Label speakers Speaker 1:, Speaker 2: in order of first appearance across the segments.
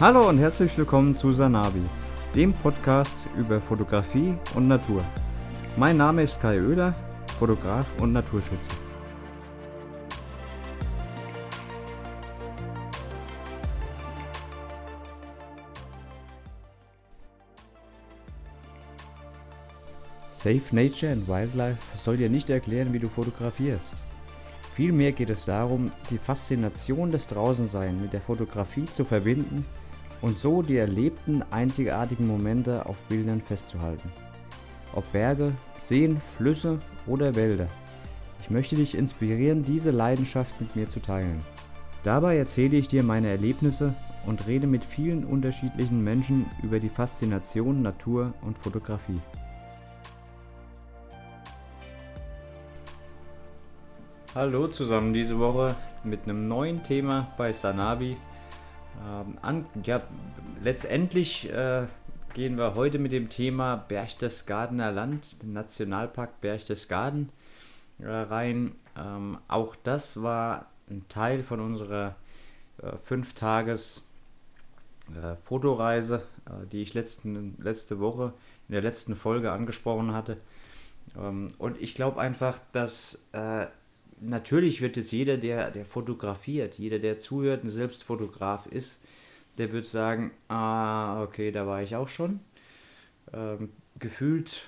Speaker 1: Hallo und herzlich willkommen zu Sanabi, dem Podcast über Fotografie und Natur. Mein Name ist Kai Oehler, Fotograf und Naturschützer. Safe Nature and Wildlife soll dir nicht erklären, wie du fotografierst. Vielmehr geht es darum, die Faszination des Draußensein mit der Fotografie zu verbinden und so die erlebten einzigartigen Momente auf Bildern festzuhalten. Ob Berge, Seen, Flüsse oder Wälder. Ich möchte dich inspirieren, diese Leidenschaft mit mir zu teilen. Dabei erzähle ich dir meine Erlebnisse und rede mit vielen unterschiedlichen Menschen über die Faszination Natur und Fotografie. Hallo zusammen, diese Woche mit einem neuen Thema bei Sanabi. Ähm, an, ja, letztendlich äh, gehen wir heute mit dem Thema Berchtesgadener Land, den Nationalpark Berchtesgaden äh, rein. Ähm, auch das war ein Teil von unserer äh, fünf Tages äh, Fotoreise, äh, die ich letzten, letzte Woche in der letzten Folge angesprochen hatte. Ähm, und ich glaube einfach, dass äh, natürlich wird jetzt jeder, der, der fotografiert, jeder, der zuhört und selbst Fotograf ist, der wird sagen, ah, okay, da war ich auch schon. Ähm, gefühlt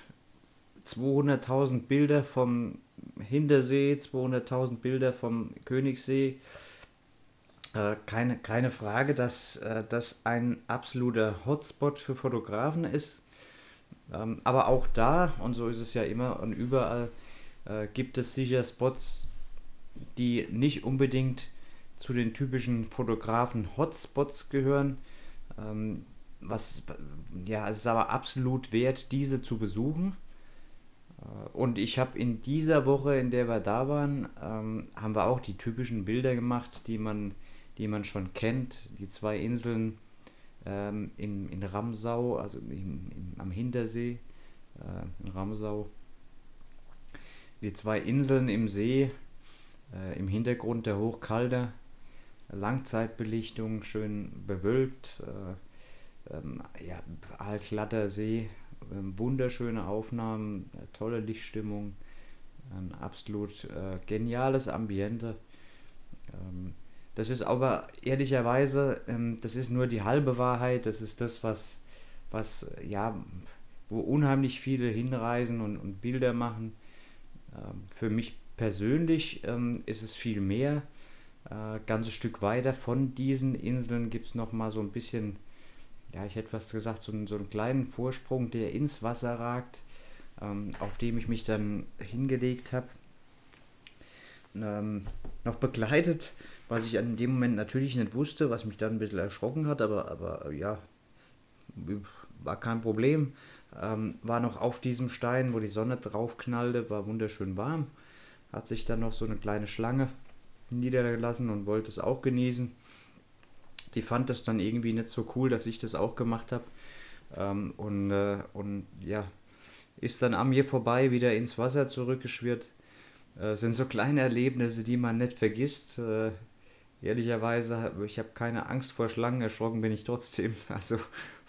Speaker 1: 200.000 Bilder vom Hintersee, 200.000 Bilder vom Königssee. Äh, keine, keine Frage, dass äh, das ein absoluter Hotspot für Fotografen ist. Ähm, aber auch da, und so ist es ja immer und überall, äh, gibt es sicher Spots, die nicht unbedingt zu den typischen Fotografen-Hotspots gehören. Ähm, was, ja, es ist aber absolut wert, diese zu besuchen. Äh, und ich habe in dieser Woche, in der wir da waren, ähm, haben wir auch die typischen Bilder gemacht, die man, die man schon kennt. Die zwei Inseln ähm, in, in Ramsau, also im, im, am Hintersee äh, in Ramsau. Die zwei Inseln im See, äh, Im Hintergrund der Hochkalter, Langzeitbelichtung, schön bewölkt, äh, ähm, ja, allglatter See, äh, wunderschöne Aufnahmen, äh, tolle Lichtstimmung, ein absolut äh, geniales Ambiente. Ähm, das ist aber ehrlicherweise, ähm, das ist nur die halbe Wahrheit, das ist das, was, was ja, wo unheimlich viele hinreisen und, und Bilder machen. Ähm, für mich persönlich ähm, ist es viel mehr. Äh, ganzes Stück weiter von diesen Inseln gibt es nochmal so ein bisschen, ja, ich hätte fast gesagt, so, einen, so einen kleinen Vorsprung, der ins Wasser ragt, ähm, auf dem ich mich dann hingelegt habe. Ähm, noch begleitet, was ich an dem Moment natürlich nicht wusste, was mich dann ein bisschen erschrocken hat, aber, aber ja, war kein Problem. Ähm, war noch auf diesem Stein, wo die Sonne drauf knallte, war wunderschön warm hat sich dann noch so eine kleine Schlange niedergelassen und wollte es auch genießen. Die fand das dann irgendwie nicht so cool, dass ich das auch gemacht habe. Ähm, und, äh, und ja, ist dann an mir vorbei wieder ins Wasser zurückgeschwirrt. Äh, sind so kleine Erlebnisse, die man nicht vergisst. Äh, ehrlicherweise, ich habe keine Angst vor Schlangen, erschrocken bin ich trotzdem. Also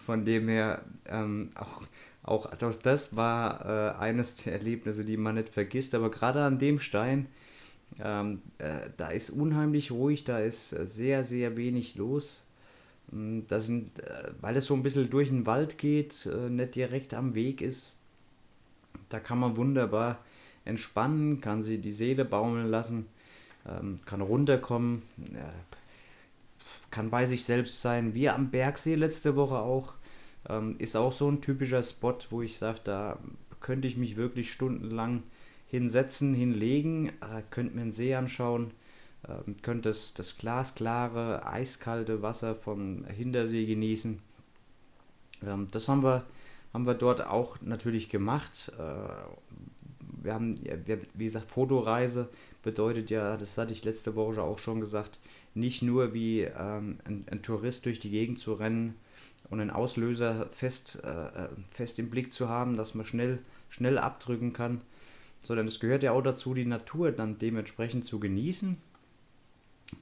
Speaker 1: von dem her ähm, auch auch das war äh, eines der Erlebnisse, die man nicht vergisst. Aber gerade an dem Stein, ähm, äh, da ist unheimlich ruhig, da ist äh, sehr, sehr wenig los. Hm, da sind, äh, weil es so ein bisschen durch den Wald geht, äh, nicht direkt am Weg ist, da kann man wunderbar entspannen, kann sie die Seele baumeln lassen, ähm, kann runterkommen, kann bei sich selbst sein, wie am Bergsee letzte Woche auch ähm, ist auch so ein typischer Spot, wo ich sage, da könnte ich mich wirklich stundenlang hinsetzen, hinlegen, äh, könnte mir einen See anschauen, äh, könnte das, das glasklare, eiskalte Wasser vom Hintersee genießen. Ähm, das haben wir, haben wir dort auch natürlich gemacht. Äh, wir haben, wie gesagt, Fotoreise bedeutet ja, das hatte ich letzte Woche auch schon gesagt, nicht nur wie ähm, ein, ein Tourist durch die Gegend zu rennen, und einen Auslöser fest, äh, äh, fest im Blick zu haben, dass man schnell, schnell abdrücken kann, sondern es gehört ja auch dazu, die Natur dann dementsprechend zu genießen,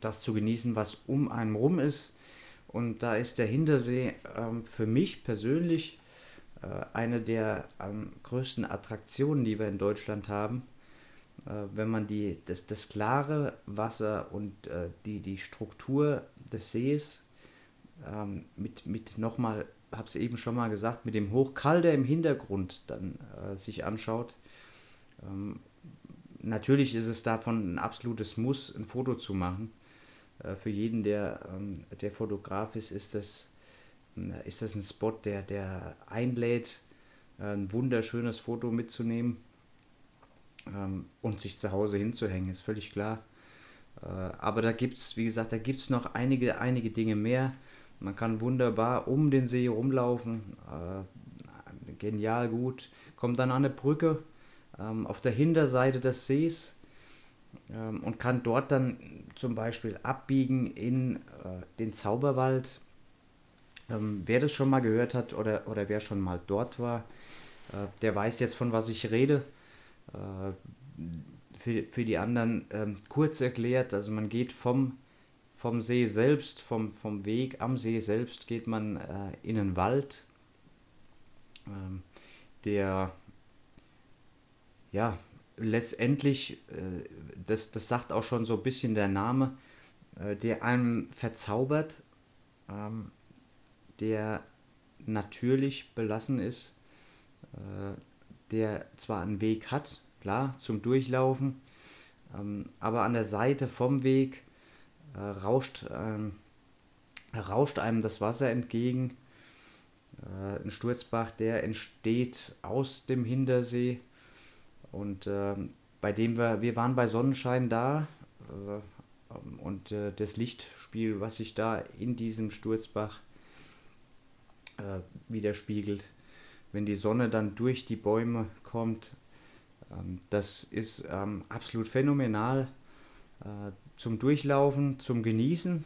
Speaker 1: das zu genießen, was um einen rum ist Und da ist der Hintersee ähm, für mich persönlich äh, eine der ähm, größten Attraktionen, die wir in Deutschland haben. Äh, wenn man die, das, das klare Wasser und äh, die, die Struktur des Sees ähm, mit, mit nochmal, habe es eben schon mal gesagt, mit dem Hochkalder im Hintergrund dann äh, sich anschaut. Ähm, natürlich ist es davon ein absolutes Muss, ein Foto zu machen. Äh, für jeden, der, ähm, der Fotograf ist, ist das, äh, ist das ein Spot, der, der einlädt, äh, ein wunderschönes Foto mitzunehmen ähm, und sich zu Hause hinzuhängen, ist völlig klar. Aber da gibt es, wie gesagt, da gibt es noch einige, einige Dinge mehr. Man kann wunderbar um den See rumlaufen, genial gut. Kommt dann an eine Brücke ähm, auf der Hinterseite des Sees ähm, und kann dort dann zum Beispiel abbiegen in äh, den Zauberwald. Ähm, wer das schon mal gehört hat oder, oder wer schon mal dort war, äh, der weiß jetzt, von was ich rede. Äh, für, für die anderen ähm, kurz erklärt, also man geht vom, vom See selbst, vom, vom Weg am See selbst, geht man äh, in einen Wald, ähm, der ja, letztendlich, äh, das, das sagt auch schon so ein bisschen der Name, äh, der einem verzaubert, ähm, der natürlich belassen ist, äh, der zwar einen Weg hat, klar, zum Durchlaufen, ähm, aber an der Seite vom Weg äh, rauscht, ähm, rauscht einem das Wasser entgegen. Äh, ein Sturzbach, der entsteht aus dem Hintersee und äh, bei dem wir, wir waren bei Sonnenschein da äh, und äh, das Lichtspiel, was sich da in diesem Sturzbach äh, widerspiegelt, wenn die Sonne dann durch die Bäume kommt, ähm, das ist ähm, absolut phänomenal zum Durchlaufen, zum Genießen,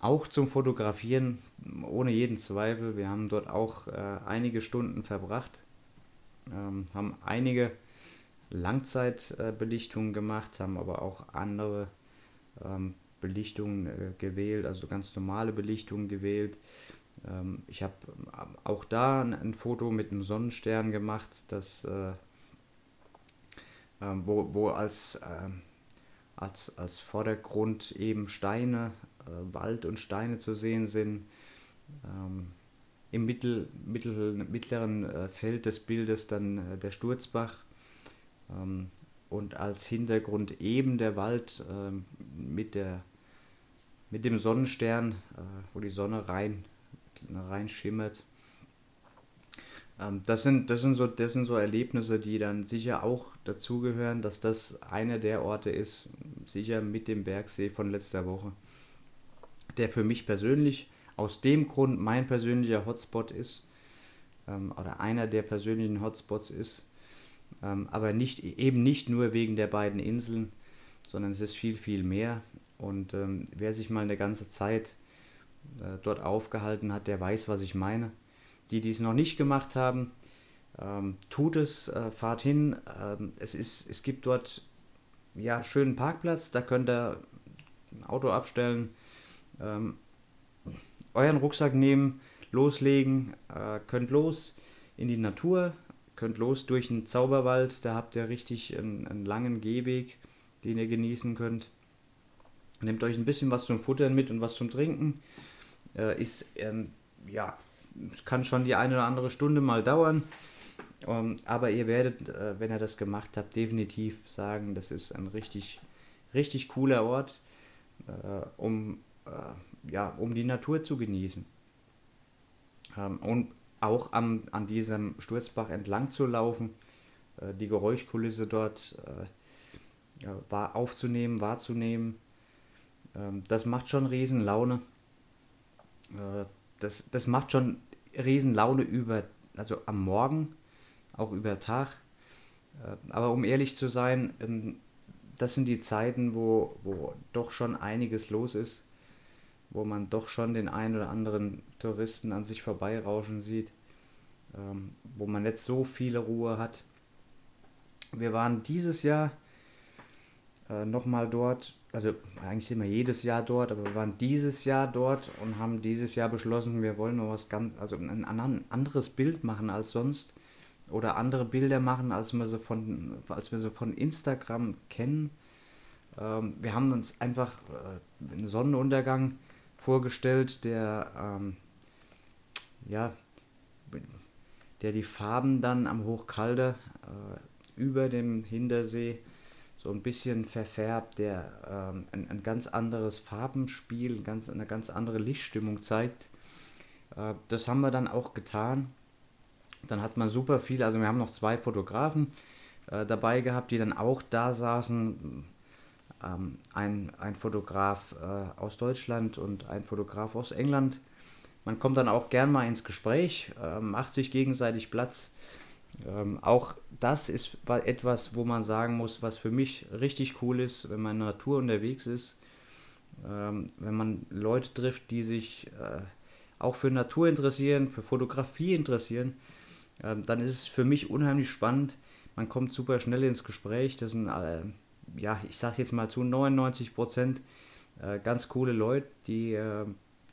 Speaker 1: auch zum Fotografieren, ohne jeden Zweifel. Wir haben dort auch äh, einige Stunden verbracht, ähm, haben einige Langzeitbelichtungen gemacht, haben aber auch andere ähm, Belichtungen äh, gewählt, also ganz normale Belichtungen gewählt. Ähm, ich habe ähm, auch da ein, ein, Foto mit einem Sonnenstern gemacht, das, äh, äh, wo, wo als, ähm, als, als Vordergrund eben Steine, äh, Wald und Steine zu sehen sind. Ähm, Im mittel, mittel, mittleren äh, Feld des Bildes dann äh, der Sturzbach ähm, und als Hintergrund eben der Wald ähm, mit, der, mit dem Sonnenstern, äh, wo die Sonne rein, rein schimmert. Ähm, das, sind, das, sind so, das sind so Erlebnisse, die dann sicher auch dazugehören, dass das einer der Orte ist, sicher mit dem Bergsee von letzter Woche, der für mich persönlich aus dem Grund mein persönlicher Hotspot ist, ähm, oder einer der persönlichen Hotspots ist, ähm, aber nicht, eben nicht nur wegen der beiden Inseln, sondern es ist viel, viel mehr. Und ähm, wer sich mal eine ganze Zeit äh, dort aufgehalten hat, der weiß, was ich meine. Die, die es noch nicht gemacht haben, ähm, tut es, äh, fahrt hin. Ähm, es, ist, es gibt dort ja schönen Parkplatz, da könnt ihr ein Auto abstellen, ähm, euren Rucksack nehmen, loslegen, äh, könnt los in die Natur, könnt los durch den Zauberwald, da habt ihr richtig einen, einen langen Gehweg, den ihr genießen könnt. Nehmt euch ein bisschen was zum Futtern mit und was zum Trinken. Äh, ist, ähm, ja, es kann schon die eine oder andere Stunde mal dauern. Ähm, aber ihr werdet, äh, wenn ihr das gemacht habt, definitiv sagen, das ist ein richtig, richtig cooler Ort, äh, um, äh, ja, um die Natur zu genießen. Ähm, und auch am, an diesem Sturzbach entlang zu laufen, äh, die Geräuschkulisse dort äh, ja, war aufzunehmen, wahrzunehmen. Ähm, das macht schon riesen Laune. Das, das macht schon riesen Laune über, also am Morgen, auch über Tag. Äh, aber um ehrlich zu sein, ähm, das sind die Zeiten, wo, wo doch schon einiges los ist wo man doch schon den einen oder anderen Touristen an sich vorbeirauschen sieht, ähm, wo man nicht so viele Ruhe hat. Wir waren dieses Jahr äh, nochmal dort also eigentlich sind wir jedes Jahr dort, aber wir waren dieses Jahr dort und haben dieses Jahr beschlossen, wir wollen noch was ganz, also ein, anderes Bild machen als sonst oder andere Bilder machen, als wir so von, als wir so von Instagram kennen. Ähm, wir haben uns einfach äh, einen Sonnenuntergang vorgestellt, der ähm, ja, der die Farben dann am Hochkalde äh, über dem Hintersee so ein bisschen verfärbt, der ähm, ein, ein, ganz anderes Farbenspiel, ganz, eine ganz andere Lichtstimmung zeigt. Äh, das haben wir dann auch getan. Dann hat man super viel, also wir haben noch zwei Fotografen äh, dabei gehabt, die dann auch da saßen. Ähm, ein, ein Fotograf äh, aus Deutschland und ein Fotograf aus England. Man kommt dann auch gern mal ins Gespräch, äh, macht sich gegenseitig Platz ähm, auch das ist etwas, wo man sagen muss, was für mich richtig cool ist, wenn man in der Natur unterwegs ist, ähm, wenn man Leute trifft, die sich äh, auch für Natur interessieren, für Fotografie interessieren, äh, dann ist es für mich unheimlich spannend. Man kommt super schnell ins Gespräch. Das sind, äh, ja, ich sage jetzt mal zu 99 Prozent äh, ganz coole Leute, die, äh,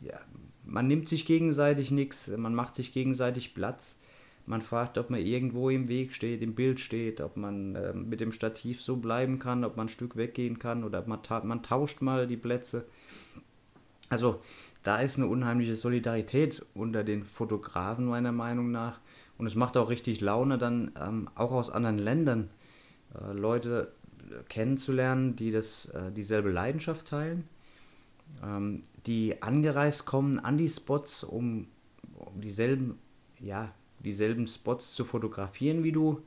Speaker 1: ja, man nimmt sich gegenseitig nichts, man macht sich gegenseitig Platz man fragt, ob man irgendwo im Weg steht, im Bild steht, ob man äh, mit dem Stativ so bleiben kann, ob man ein Stück weggehen kann oder man, ta man tauscht mal die Plätze. Also da ist eine unheimliche Solidarität unter den Fotografen meiner Meinung nach. Und es macht auch richtig Laune, dann ähm, auch aus anderen Ländern äh, Leute kennenzulernen, die das, äh, dieselbe Leidenschaft teilen, ähm, die angereist kommen an die Spots, um, um dieselben ja, dieselben Spots zu fotografieren wie du.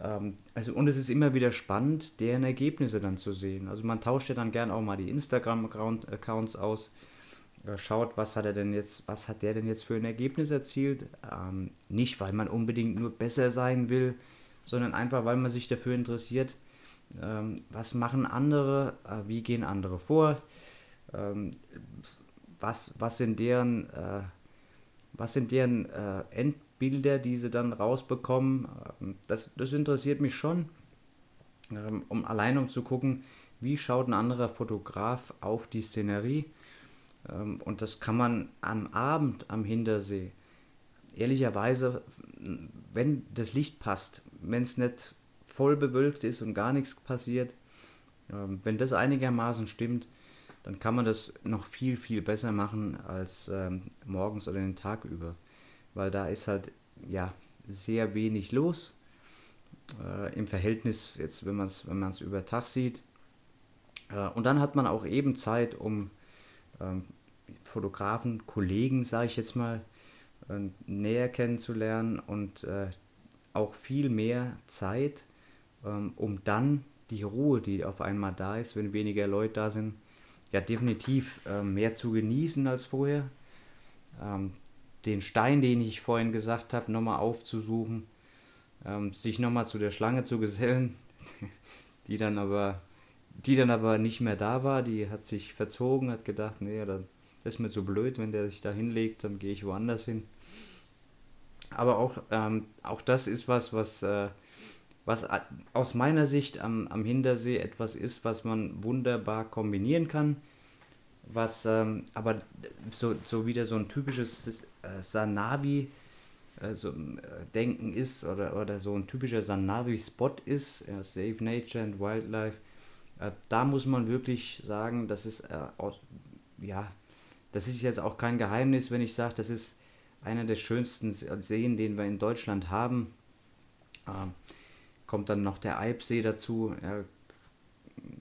Speaker 1: Ähm, also, und es ist immer wieder spannend, deren Ergebnisse dann zu sehen. Also man tauscht ja dann gern auch mal die Instagram-Accounts aus, äh, schaut, was hat er denn jetzt, was hat der denn jetzt für ein Ergebnis erzielt. Ähm, nicht, weil man unbedingt nur besser sein will, sondern einfach, weil man sich dafür interessiert, ähm, was machen andere, äh, wie gehen andere vor, ähm, was, was sind deren, äh, was sind deren äh, End Bilder, die sie dann rausbekommen. Ähm, das, das interessiert mich schon, ähm, um allein um zu gucken, wie schaut ein anderer Fotograf auf die Szenerie. Ähm, und das kann man am Abend am Hintersee, ehrlicherweise, wenn das Licht passt, wenn es nicht voll bewölkt ist und gar nichts passiert, wenn das einigermaßen stimmt, dann kann man das noch viel, viel besser machen als morgens oder den Tag über weil da ist halt ja sehr wenig los äh, im Verhältnis jetzt, wenn man es wenn man's über Tag sieht. Äh, und dann hat man auch eben Zeit, um ähm, Fotografen, Kollegen, sage ich jetzt mal, äh, näher kennenzulernen und äh, auch viel mehr Zeit, ähm, um dann die Ruhe, die auf einmal da ist, wenn weniger Leute da sind, ja definitiv äh, mehr zu genießen als vorher. Den Stein, den ich vorhin gesagt habe, nochmal aufzusuchen, ähm, sich nochmal zu der Schlange zu gesellen, die dann aber die dann aber nicht mehr da war, die hat sich verzogen, hat gedacht, nee, das ist mir zu blöd, wenn der sich da hinlegt, dann gehe ich woanders hin. Aber auch, ähm, auch das ist was, was, äh, was aus meiner Sicht am, am Hintersee etwas ist, was man wunderbar kombinieren kann was ähm, aber so, so wieder so ein typisches äh, Sanavi äh, so, äh, Denken ist oder, oder so ein typischer Sanavi-Spot ist, äh, Save Nature and Wildlife, äh, da muss man wirklich sagen, das ist äh, aus, ja, das ist jetzt auch kein Geheimnis, wenn ich sage, das ist einer der schönsten Seen, den wir in Deutschland haben. Ähm, kommt dann noch der Eibsee dazu. Ja,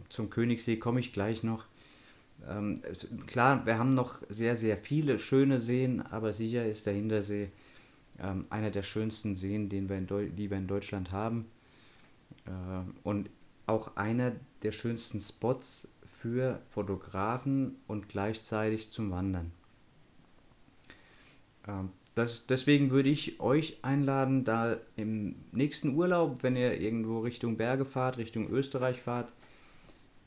Speaker 1: zum Königssee komme ich gleich noch. Ähm, klar, wir haben noch sehr, sehr viele schöne Seen, aber sicher ist der Hintersee ähm, einer der schönsten Seen, den wir in die wir in Deutschland haben. Äh, und auch einer der schönsten Spots für Fotografen und gleichzeitig zum Wandern. Ähm, das, deswegen würde ich euch einladen, da im nächsten Urlaub, wenn ihr irgendwo Richtung Berge fahrt, Richtung Österreich fahrt,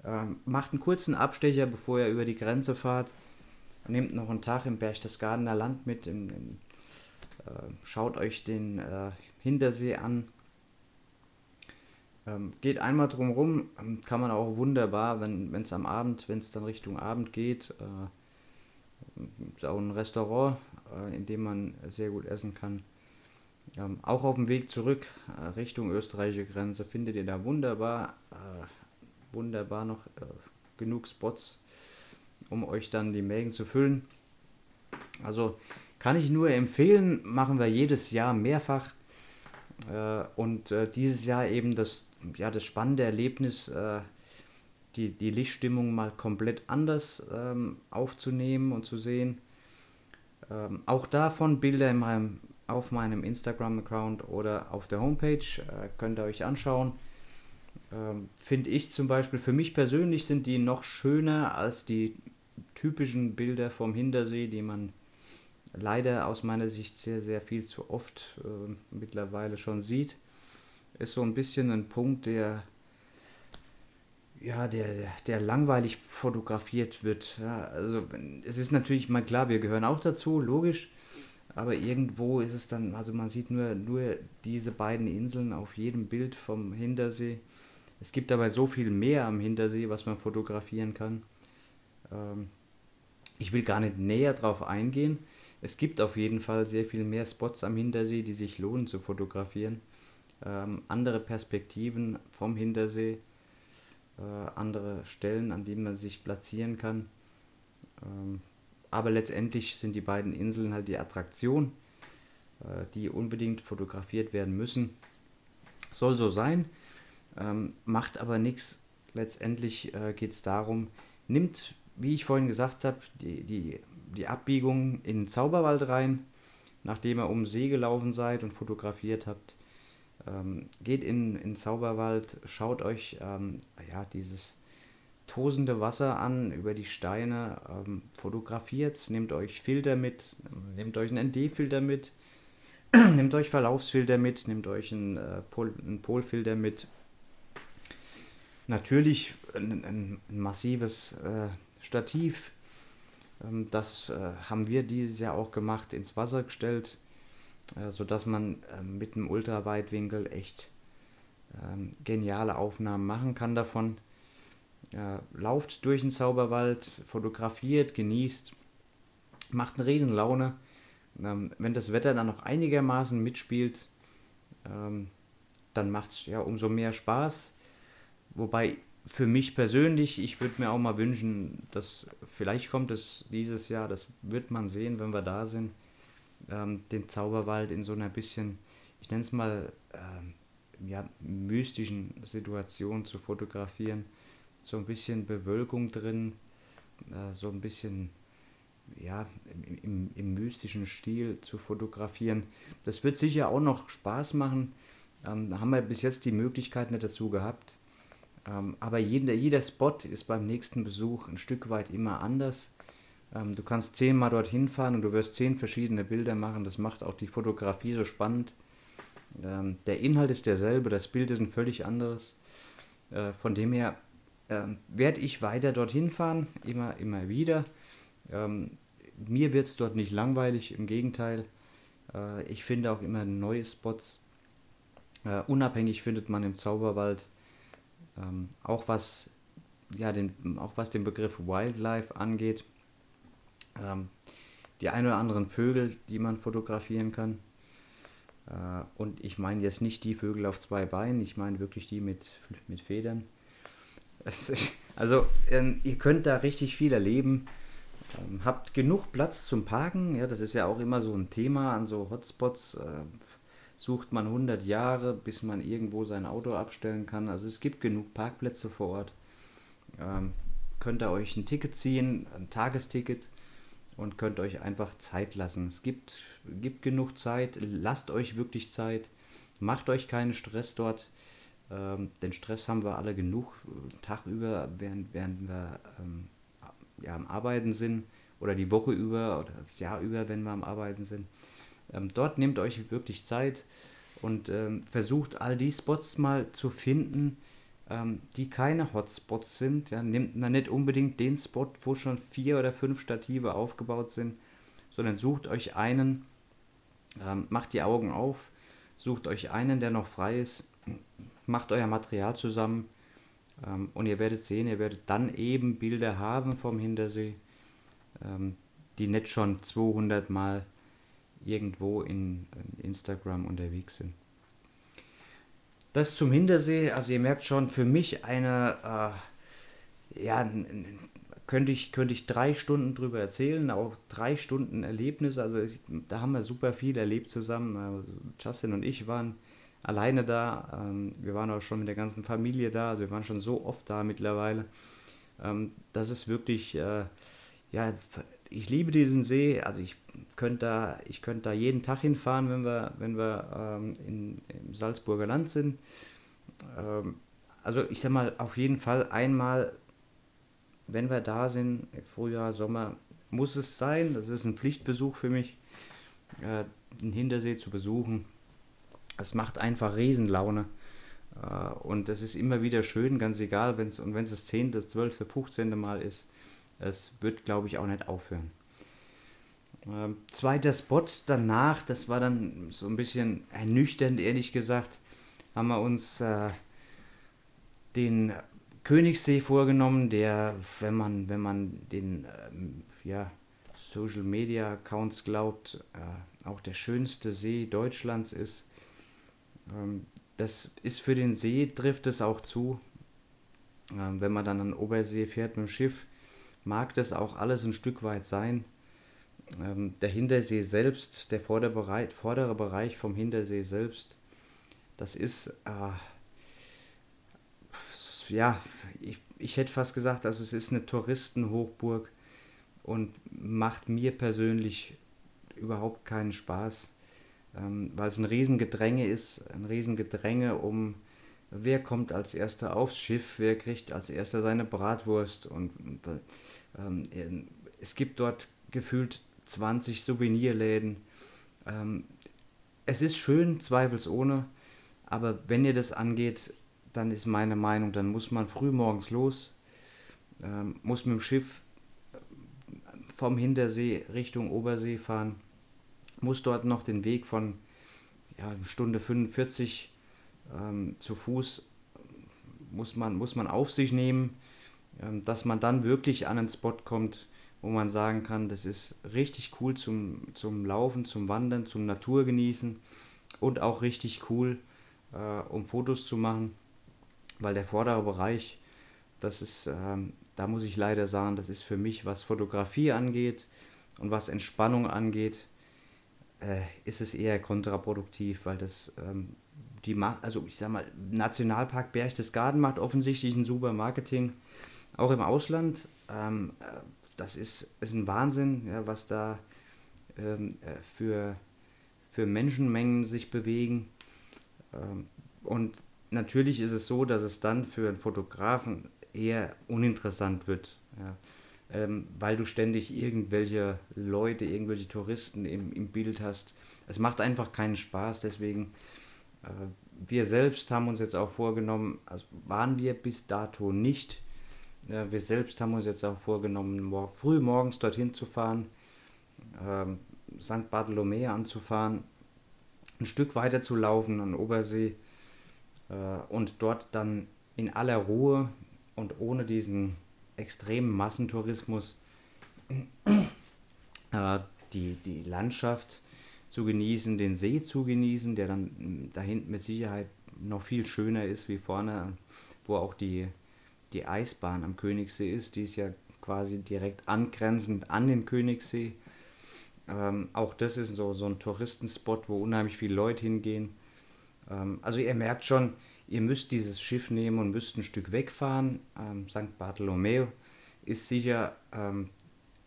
Speaker 1: ähm, macht einen kurzen Abstecher, bevor ihr über die Grenze fahrt. Nehmt noch einen Tag im Berchtesgadener Land mit. In, in, äh, schaut euch den äh, Hintersee an. Ähm, geht einmal drumherum, ähm, kann man auch wunderbar, wenn es am Abend, wenn es dann Richtung Abend geht, äh, ist auch ein Restaurant, äh, in dem man sehr gut essen kann. Ähm, auch auf dem Weg zurück äh, Richtung österreichische Grenze findet ihr da wunderbar, äh, wunderbar noch äh, genug Spots, um euch dann die Mägen zu füllen. Also kann ich nur empfehlen, machen wir jedes Jahr mehrfach. Äh, und äh, dieses Jahr eben das, ja, das spannende Erlebnis, äh, die, die Lichtstimmung mal komplett anders ähm, aufzunehmen und zu sehen. Ähm, auch davon Bilder in meinem, auf meinem Instagram-Account oder auf der Homepage äh, könnt ihr euch anschauen. Ähm, Finde ich zum Beispiel, für mich persönlich sind die noch schöner als die typischen Bilder vom Hintersee, die man leider aus meiner Sicht sehr, sehr viel zu oft äh, mittlerweile schon sieht. Ist so ein bisschen ein Punkt, der ja, der, der langweilig fotografiert wird. Ja, also es ist natürlich mal klar, wir gehören auch dazu, logisch. Aber irgendwo ist es dann, also man sieht nur, nur diese beiden Inseln auf jedem Bild vom Hintersee. Es gibt dabei so viel mehr am Hintersee, was man fotografieren kann. Ähm, ich will gar nicht näher drauf eingehen. Es gibt auf jeden Fall sehr viel mehr Spots am Hintersee, die sich lohnen zu fotografieren. Ähm, andere Perspektiven vom Hintersee, äh, andere Stellen, an denen man sich platzieren kann. Ähm, aber letztendlich sind die beiden Inseln halt die Attraktion, äh, die unbedingt fotografiert werden müssen. Soll so sein, ähm, macht aber nichts. Letztendlich äh, geht es darum, nimmt, wie ich vorhin gesagt habe, die, die die Abbiegung in den Zauberwald rein, nachdem ihr um See gelaufen seid und fotografiert habt. Ähm, geht in den Zauberwald, schaut euch ähm, ja, dieses tosende Wasser an über die Steine, ähm, fotografiert, nehmt euch Filter mit, nehmt euch einen ND-Filter mit, nehmt euch Verlaufsfilter mit, nehmt euch einen, äh, Pol einen Polfilter mit. Natürlich ein, ein, massives äh, Stativ, ähm, das äh, haben wir dieses Jahr auch gemacht, ins Wasser gestellt, äh, sodass man äh, mit einem Ultraweitwinkel echt ähm, geniale Aufnahmen machen kann davon. lauft durch den Zauberwald, fotografiert, genießt, macht eine riesen Laune. Ähm, wenn das Wetter dann noch einigermaßen mitspielt, dann macht es ja umso mehr Spaß. Wobei für mich persönlich, ich würde mir auch mal wünschen, dass vielleicht kommt es dieses Jahr, das wird man sehen, wenn wir da sind, ähm, den Zauberwald in so einer bisschen, ich nenne es mal, ähm, ja, mystischen Situation zu fotografieren. So ein bisschen Bewölkung drin, äh, so ein bisschen ja, im, im, im, mystischen Stil zu fotografieren. Das wird sicher auch noch Spaß machen. Ähm, da haben wir bis jetzt die Möglichkeit nicht dazu gehabt. Ähm, aber jeder, jeder Spot ist beim nächsten Besuch ein Stück weit immer anders. Ähm, du kannst zehnmal dorthin fahren und du wirst zehn verschiedene Bilder machen. Das macht auch die Fotografie so spannend. Ähm, der Inhalt ist derselbe, das Bild ist ein völlig anderes. Äh, von dem her werde ich weiter dorthin fahren, immer, immer wieder. Mir wird es dort nicht langweilig, im Gegenteil. Äh, ich finde auch immer neue Spots. Äh, unabhängig findet man im Zauberwald ähm, auch, was, ja, den, auch was den Begriff Wildlife angeht. Ähm, die ein oder anderen Vögel, die man fotografieren kann. Äh, und ich meine jetzt nicht die Vögel auf zwei Beinen, ich meine wirklich die mit, mit Federn. also ähm, ihr könnt da richtig viel erleben. Ähm, habt genug Platz zum Parken, ja, das ist ja auch immer so ein Thema an so Hotspots. Äh, sucht man 100 Jahre, bis man irgendwo sein Auto abstellen kann. Also es gibt genug Parkplätze vor Ort. Ähm, könnt ihr euch ein Ticket ziehen, ein Tagesticket und könnt euch einfach Zeit lassen. Es gibt, gibt genug Zeit, lasst euch wirklich Zeit, macht euch keinen Stress dort. Ähm, den Stress haben wir alle genug, Tag über, während, während wir ähm, ja, am Arbeiten sind oder die Woche über oder das Jahr über, wenn wir am Arbeiten sind. Ähm, dort nehmt euch wirklich Zeit und ähm, versucht all die Spots mal zu finden, ähm, die keine Hotspots sind. Ja, nehmt dann nicht unbedingt den Spot, wo schon vier oder fünf Stative aufgebaut sind, sondern sucht euch einen, ähm, macht die Augen auf, sucht euch einen, der noch frei ist macht euer Material zusammen ähm, und ihr werdet sehen, ihr werdet dann eben Bilder haben vom Hintersee, ähm, die nicht schon 200 Mal irgendwo in, in Instagram unterwegs sind. Das zum Hintersee, also ihr merkt schon, für mich eine, äh, ja, könnte ich, könnte ich drei Stunden drüber erzählen, auch drei Stunden Erlebnisse. Also ich, da haben wir super viel erlebt zusammen. Also Justin und ich waren alleine da. Ähm, wir waren auch schon mit der ganzen Familie da. Also wir waren schon so oft da mittlerweile. Ähm, das ist wirklich, äh, ja, ich liebe diesen See. Also ich könnte da, ich könnte da jeden Tag hinfahren, wenn wir, wenn wir ähm, in, im Salzburger Land sind. Ähm, also ich sag mal, auf jeden Fall einmal wenn wir da sind, Frühjahr, Sommer, muss es sein. Das ist ein Pflichtbesuch für mich, äh, den Hintersee zu besuchen. Es macht einfach Riesenlaune. Äh, und es ist immer wieder schön, ganz egal, wenn's, und wenn es das 10., das 12., 15. Mal ist. Es wird, glaube ich, auch nicht aufhören. Äh, zweiter Spot danach, das war dann so ein bisschen ernüchternd, ehrlich gesagt, haben wir uns äh, den Königssee vorgenommen, der, wenn man, wenn man den ähm, ja, Social Media Accounts glaubt, äh, auch der schönste See Deutschlands ist. Ähm, das ist für den See, trifft es auch zu. Ähm, wenn man dann an Obersee fährt mit dem Schiff, mag das auch alles ein Stück weit sein. Ähm, der Hintersee selbst, der vordere Bereich, vordere Bereich vom Hintersee selbst, das ist. Äh, ja, ich, ich hätte fast gesagt, also es ist eine Touristenhochburg und macht mir persönlich überhaupt keinen Spaß, ähm, weil es ein Riesengedränge ist, ein Riesengedränge um wer kommt als erster aufs Schiff, wer kriegt als erster seine Bratwurst und ähm, es gibt dort gefühlt 20 Souvenirläden. Ähm, es ist schön, zweifelsohne, aber wenn ihr das angeht, dann ist meine Meinung, dann muss man früh morgens los, ähm, muss mit dem Schiff äh, vom Hintersee Richtung Obersee fahren, muss dort noch den Weg von ja, Stunde 45 ähm, zu Fuß muss man, muss man auf sich nehmen, dass man dann wirklich an einen Spot kommt, wo man sagen kann, das ist richtig cool zum, zum Laufen, zum Wandern, zum Naturgenießen und auch richtig cool, äh, um Fotos zu machen weil der vordere Bereich, das ist, ähm, da muss ich leider sagen, das ist für mich, was Fotografie angeht und was Entspannung angeht, äh, ist es eher kontraproduktiv, weil das ähm, die also ich sag mal, Nationalpark Berchtesgaden macht offensichtlich ein super Marketing, auch im Ausland. Ähm, äh, das ist, ist ein Wahnsinn, ja, was da ähm, äh, für, für Menschenmengen sich bewegen. Ähm, und natürlich ist es so, dass es dann für einen Fotografen eher uninteressant wird. Ja. Ähm, weil du ständig irgendwelche Leute, irgendwelche Touristen im, im Bild hast. Es macht einfach keinen Spaß, deswegen äh, wir selbst haben uns jetzt auch vorgenommen, also waren wir bis dato nicht. Wir selbst haben uns jetzt auch vorgenommen, mor früh morgens dorthin zu fahren, äh, St. Bartholomä anzufahren, ein Stück weiter zu laufen an Obersee äh, und dort dann in aller Ruhe und ohne diesen extremen Massentourismus äh, die, die Landschaft zu genießen, den See zu genießen, der dann da hinten mit Sicherheit noch viel schöner ist wie vorne, wo auch die, die Eisbahn am Königssee ist. Die ist ja quasi direkt angrenzend an den Königssee. Ähm, auch das ist so, so ein Touristenspot, wo unheimlich viele Leute hingehen. Ähm, also ihr merkt schon, ihr müsst dieses Schiff nehmen und müsst ein Stück wegfahren. Ähm, St. Bartolomeo ist sicher, ähm,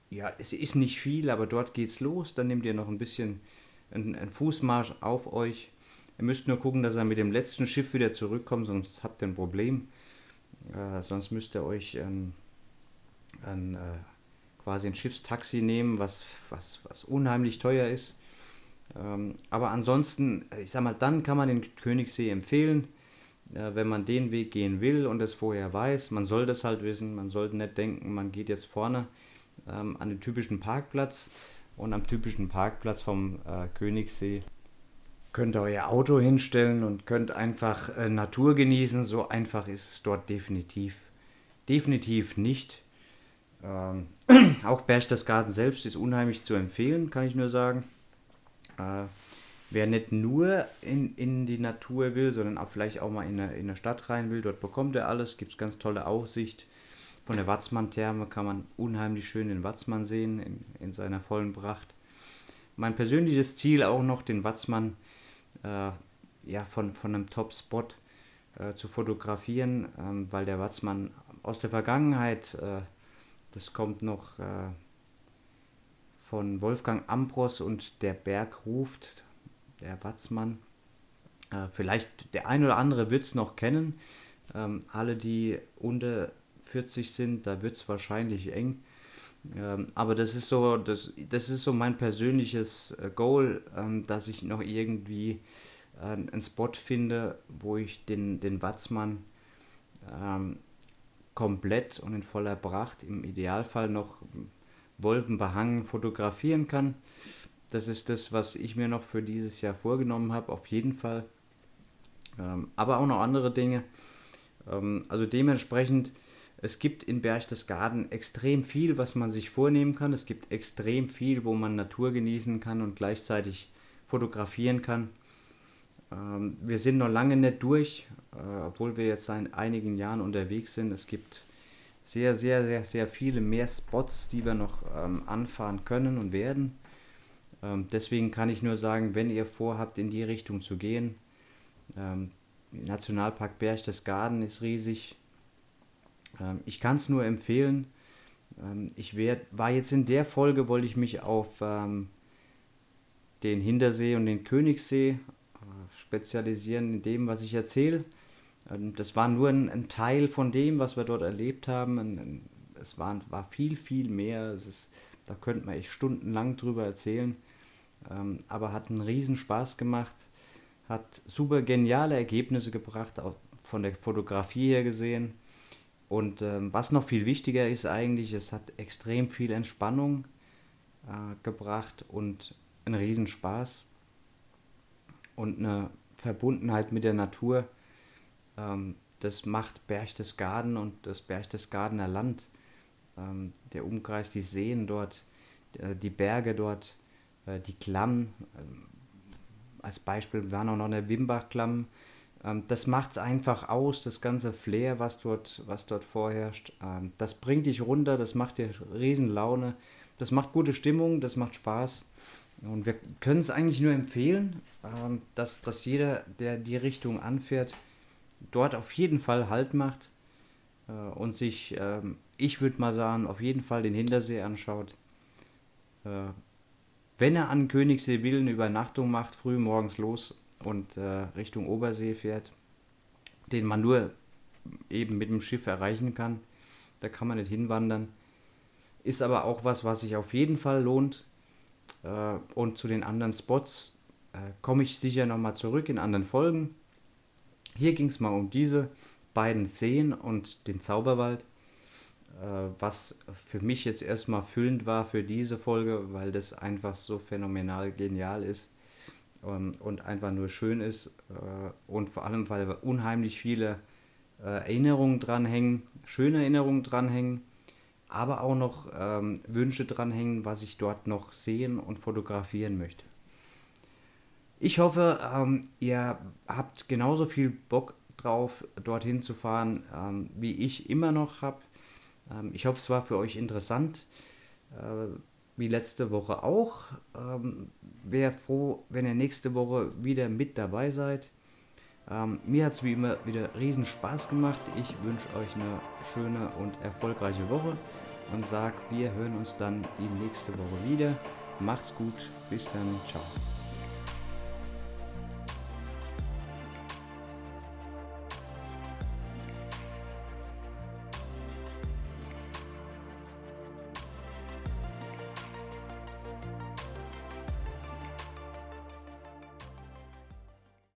Speaker 1: ja, es ist nicht viel, aber dort geht's los. Dann nehmt ihr noch ein bisschen einen, einen Fußmarsch auf euch. Ihr müsst nur gucken, dass ihr mit dem letzten Schiff wieder zurückkommt, sonst habt ihr ein Problem. Äh, sonst müsst ihr euch ein, ein, äh, quasi ein Schiffstaxi nehmen, was, was, was unheimlich teuer ist. Ähm, aber ansonsten, ich sag mal, dann kann man den Königssee empfehlen, äh, wenn man den Weg gehen will und es vorher weiß. Man soll das halt wissen, man sollte nicht denken, man geht jetzt vorne ähm, an den typischen Parkplatz und am typischen Parkplatz vom äh, Königssee könnt euer Auto hinstellen und könnt einfach äh, Natur genießen. So einfach ist es dort definitiv, definitiv nicht. Ähm, auch Berchtesgaden selbst ist unheimlich zu empfehlen, kann ich nur sagen. Äh, wer nicht nur in, in die Natur will, sondern auch vielleicht auch mal in eine, in Stadt rein will, dort bekommt er alles. Gibt es ganz tolle Aussicht. Von der Watzmann-Therme kann man unheimlich schön den Watzmann sehen in, in seiner vollen Pracht. Mein persönliches Ziel auch noch, den Watzmann ja, von, von einem Top-Spot äh, zu fotografieren, ähm, weil der Watzmann aus der Vergangenheit, äh, das kommt noch äh, von Wolfgang Ambros und der Berg ruft, der Watzmann. Äh, vielleicht der ein oder andere wird es noch kennen. Ähm, alle, die unter 40 sind, da wird es wahrscheinlich eng. Ähm, aber das ist so, das, das ist so mein persönliches äh, Goal, ähm, dass ich noch irgendwie äh, einen Spot finde, wo ich den, den Watzmann ähm, komplett und in voller Pracht, im Idealfall noch wolkenbehangen fotografieren kann. Das ist das, was ich mir noch für dieses Jahr vorgenommen habe, auf jeden Fall. Ähm, aber auch noch andere Dinge. Ähm, also dementsprechend es gibt in Berchtesgaden extrem viel, was man sich vornehmen kann. Es gibt extrem viel, wo man Natur genießen kann und gleichzeitig fotografieren kann. Ähm, wir sind noch lange nicht durch, äh, obwohl wir jetzt seit einigen Jahren unterwegs sind. Es gibt sehr, sehr, sehr, sehr viele mehr Spots, die wir noch ähm, anfahren können und werden. Ähm, deswegen kann ich nur sagen, wenn ihr vorhabt, in die Richtung zu gehen, Nationalpark Berchtesgaden ist riesig. Ähm, ich kann es nur empfehlen. Ähm, ich werd, war jetzt in der Folge, wollte ich mich auf ähm, den Hintersee und den Königssee äh, spezialisieren in dem, was ich erzähle. das war nur ein, ein, Teil von dem, was wir dort erlebt haben. es war, war viel, viel mehr. Ist, da könnte man echt stundenlang drüber erzählen. aber hat einen riesen Spaß gemacht. Hat super geniale Ergebnisse gebracht, auch von der Fotografie her gesehen. Und ähm, was noch viel wichtiger ist eigentlich, es hat extrem viel Entspannung äh, gebracht und einen Riesenspaß und eine Verbundenheit mit der Natur. Ähm, das macht Berchtesgaden und das Berchtesgadener Land, ähm, der Umkreis, die Seen dort, äh, die Berge dort, äh, die Klamm. Ähm, als Beispiel war noch eine Wimbach-Klamm ähm, das macht es einfach aus, das ganze Flair, was dort, was dort vorherrscht. Ähm, das bringt dich runter, das macht dir riesen Laune, das macht gute Stimmung, das macht Spaß. Und wir können es eigentlich nur empfehlen, ähm, dass, dass jeder, der die Richtung anfährt, dort auf jeden Fall Halt macht äh, und sich, ähm, ich würde mal sagen, auf jeden Fall den Hintersee anschaut. Äh, wenn er an Königssee will, eine Übernachtung macht, früh morgens los, und äh, Richtung Obersee fährt, den man nur eben mit dem Schiff erreichen kann. Da kann man nicht hinwandern. Ist aber auch was, was sich auf jeden Fall lohnt. Äh, und zu den anderen Spots äh, komme ich sicher nochmal zurück in anderen Folgen. Hier ging es mal um diese beiden Seen und den Zauberwald, äh, was für mich jetzt erstmal füllend war für diese Folge, weil das einfach so phänomenal genial ist ähm, und einfach nur schön ist äh, und vor allem, weil unheimlich viele äh, Erinnerungen dranhängen, schöne Erinnerungen dranhängen, aber auch noch ähm, Wünsche dranhängen, was ich dort noch sehen und fotografieren möchte. Ich hoffe, ähm, ihr habt genauso viel Bock drauf, dorthin zu fahren, ähm, wie ich immer noch habe. Ähm, ich hoffe, es war für euch interessant. Äh, wie letzte Woche auch. Ähm, Wäre froh, wenn ihr nächste Woche wieder mit dabei seid. Ähm, mir hat es wie immer wieder riesen Spaß gemacht. Ich wünsche euch eine schöne und erfolgreiche Woche und sage, wir hören uns dann die nächste Woche wieder. Macht's gut, bis dann, ciao.